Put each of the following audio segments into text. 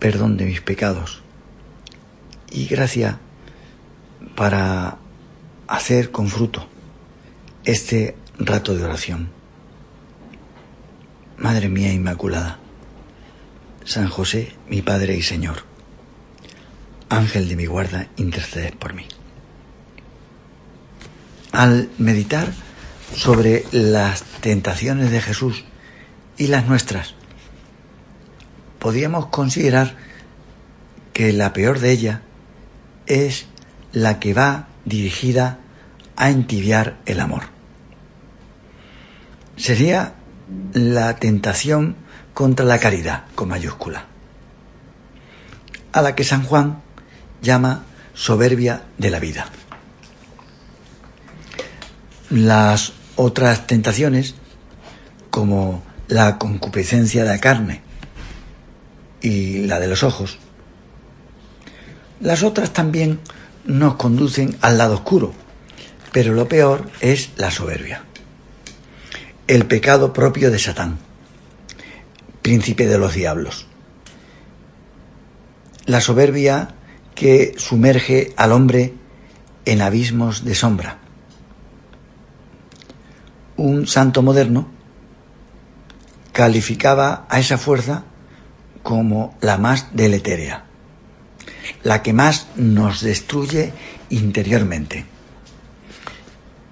perdón de mis pecados y gracia para hacer con fruto este rato de oración. Madre mía Inmaculada, San José, mi Padre y Señor, Ángel de mi guarda, interceded por mí. Al meditar sobre las tentaciones de Jesús y las nuestras, podríamos considerar que la peor de ellas es la que va dirigida a entibiar el amor. Sería la tentación contra la caridad, con mayúscula, a la que San Juan llama soberbia de la vida. Las otras tentaciones, como la concupiscencia de la carne y la de los ojos, las otras también nos conducen al lado oscuro, pero lo peor es la soberbia. El pecado propio de Satán, príncipe de los diablos. La soberbia que sumerge al hombre en abismos de sombra. Un santo moderno calificaba a esa fuerza como la más deletérea, la que más nos destruye interiormente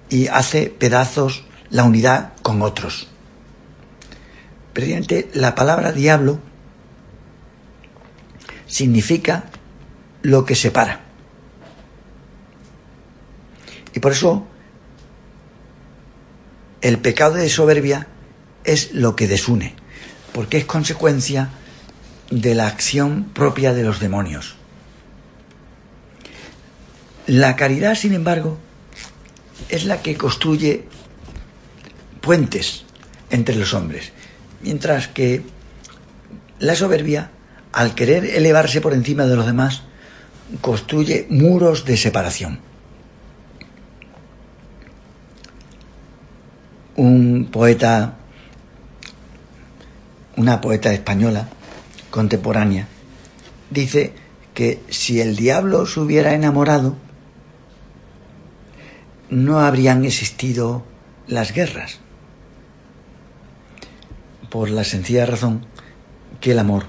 y hace pedazos la unidad con otros. Presidente, la palabra diablo significa lo que separa. Y por eso el pecado de soberbia es lo que desune, porque es consecuencia de la acción propia de los demonios. La caridad, sin embargo, es la que construye puentes entre los hombres, mientras que la soberbia, al querer elevarse por encima de los demás, construye muros de separación. Un poeta, una poeta española contemporánea, dice que si el diablo se hubiera enamorado, no habrían existido las guerras, por la sencilla razón que el amor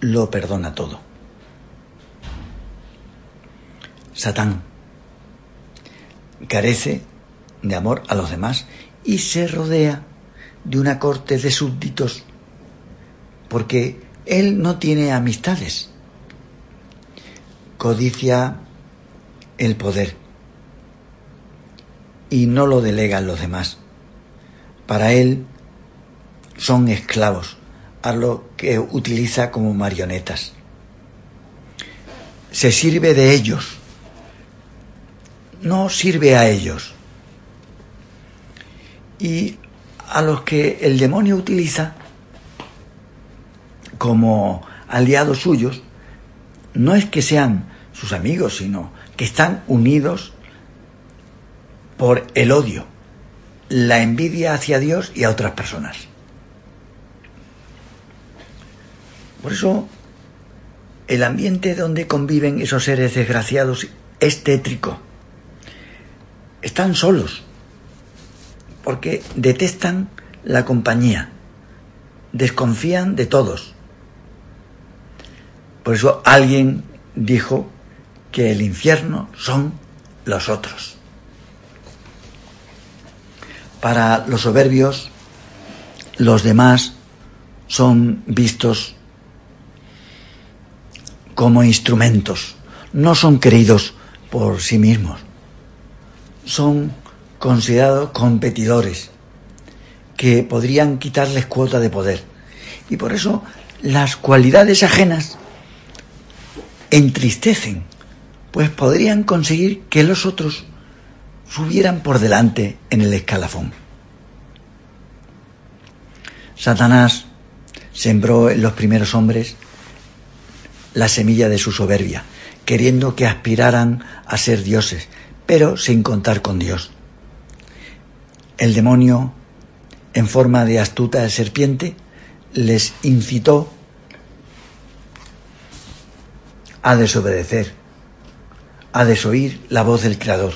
lo perdona todo. Satán carece de amor a los demás y se rodea de una corte de súbditos porque él no tiene amistades. Codicia el poder y no lo delegan los demás. Para él son esclavos, a lo que utiliza como marionetas. Se sirve de ellos, no sirve a ellos. Y a los que el demonio utiliza como aliados suyos, no es que sean sus amigos, sino que están unidos por el odio, la envidia hacia Dios y a otras personas. Por eso, el ambiente donde conviven esos seres desgraciados es tétrico. Están solos, porque detestan la compañía, desconfían de todos. Por eso alguien dijo que el infierno son los otros. Para los soberbios, los demás son vistos como instrumentos, no son queridos por sí mismos, son considerados competidores que podrían quitarles cuota de poder. Y por eso las cualidades ajenas entristecen, pues podrían conseguir que los otros subieran por delante en el escalafón. Satanás sembró en los primeros hombres la semilla de su soberbia, queriendo que aspiraran a ser dioses, pero sin contar con Dios. El demonio, en forma de astuta serpiente, les incitó a desobedecer, a desoír la voz del Creador,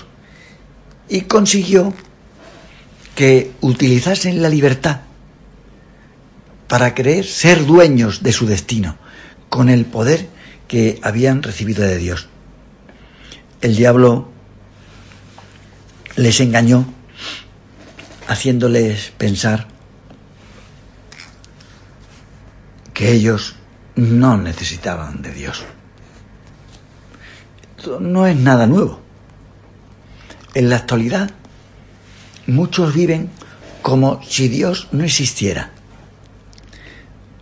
y consiguió que utilizasen la libertad para creer ser dueños de su destino, con el poder que habían recibido de Dios. El diablo les engañó haciéndoles pensar que ellos no necesitaban de Dios. Esto no es nada nuevo. En la actualidad, muchos viven como si Dios no existiera.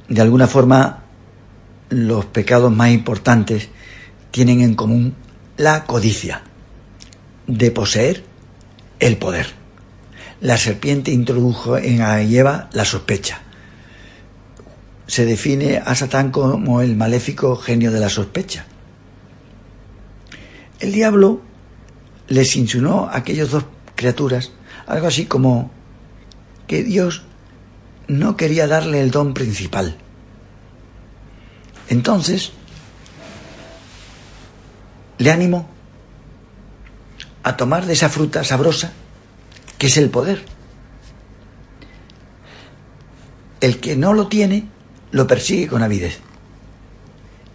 De alguna forma, los pecados más importantes tienen en común la codicia, de poseer el poder. La serpiente introdujo en Eva la sospecha. Se define a Satán como el maléfico genio de la sospecha. El diablo les insinuó a aquellas dos criaturas algo así como que Dios no quería darle el don principal, entonces, le animo a tomar de esa fruta sabrosa que es el poder. El que no lo tiene, lo persigue con avidez.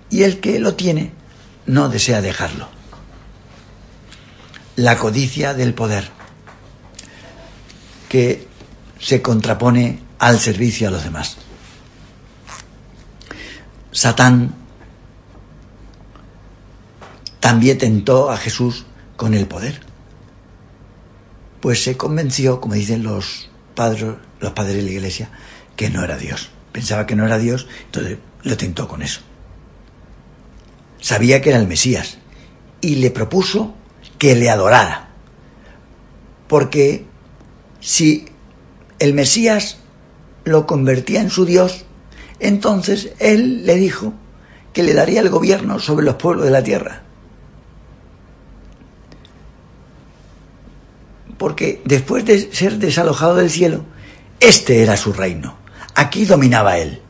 Y el que lo tiene, no desea dejarlo. La codicia del poder, que se contrapone al servicio a los demás. Satán también tentó a Jesús con el poder. Pues se convenció, como dicen los padres, los padres de la iglesia, que no era Dios. Pensaba que no era Dios, entonces lo tentó con eso. Sabía que era el Mesías y le propuso que le adorara. Porque si el Mesías lo convertía en su Dios, entonces él le dijo que le daría el gobierno sobre los pueblos de la tierra. Porque después de ser desalojado del cielo, este era su reino. Aquí dominaba él.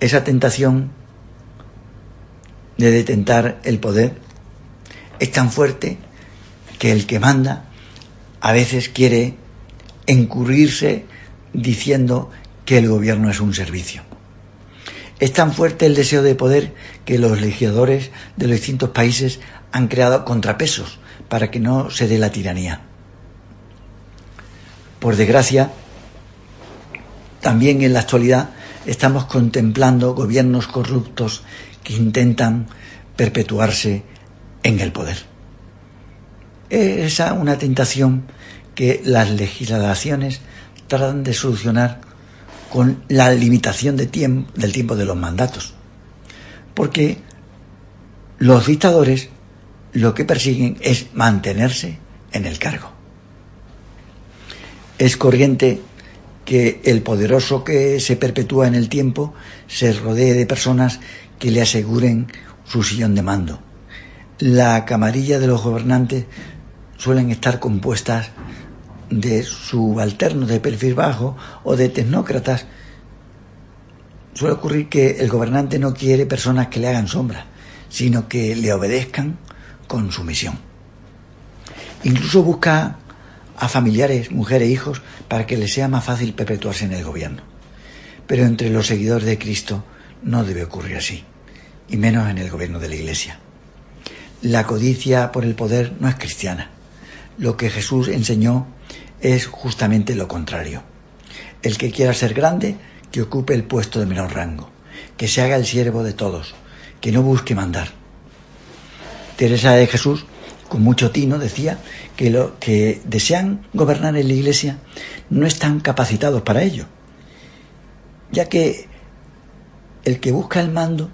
Esa tentación de detentar el poder es tan fuerte que el que manda a veces quiere encurrirse diciendo que el gobierno es un servicio. Es tan fuerte el deseo de poder que los legisladores de los distintos países han creado contrapesos para que no se dé la tiranía. Por desgracia, también en la actualidad estamos contemplando gobiernos corruptos que intentan perpetuarse en el poder. Es esa una tentación que las legislaciones tratan de solucionar con la limitación del tiempo de los mandatos. Porque los dictadores lo que persiguen es mantenerse en el cargo. Es corriente que el poderoso que se perpetúa en el tiempo se rodee de personas que le aseguren su sillón de mando. La camarilla de los gobernantes suelen estar compuestas de subalternos de perfil bajo o de tecnócratas, suele ocurrir que el gobernante no quiere personas que le hagan sombra, sino que le obedezcan con sumisión. Incluso busca a familiares, mujeres, hijos, para que les sea más fácil perpetuarse en el gobierno. Pero entre los seguidores de Cristo no debe ocurrir así, y menos en el gobierno de la Iglesia. La codicia por el poder no es cristiana. Lo que Jesús enseñó es justamente lo contrario. El que quiera ser grande, que ocupe el puesto de menor rango, que se haga el siervo de todos, que no busque mandar. Teresa de Jesús, con mucho tino, decía que los que desean gobernar en la Iglesia no están capacitados para ello, ya que el que busca el mando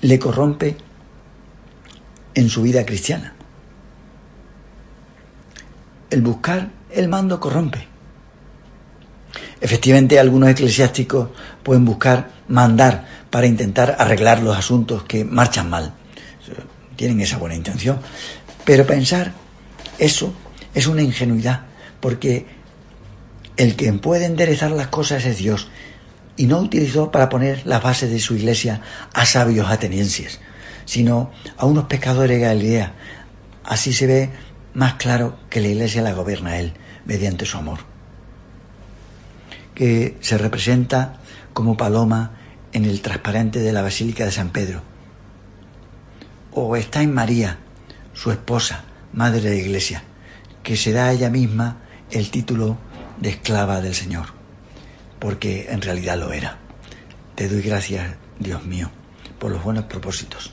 le corrompe en su vida cristiana. El buscar el mando corrompe. Efectivamente, algunos eclesiásticos pueden buscar mandar para intentar arreglar los asuntos que marchan mal. Tienen esa buena intención. Pero pensar eso es una ingenuidad, porque el que puede enderezar las cosas es Dios, y no utilizó para poner las bases de su iglesia a sabios atenienses, sino a unos pescadores de Galilea. Así se ve más claro que la iglesia la gobierna él mediante su amor, que se representa como paloma en el transparente de la Basílica de San Pedro. O está en María, su esposa, madre de la iglesia, que se da a ella misma el título de esclava del Señor porque en realidad lo era. Te doy gracias, Dios mío, por los buenos propósitos,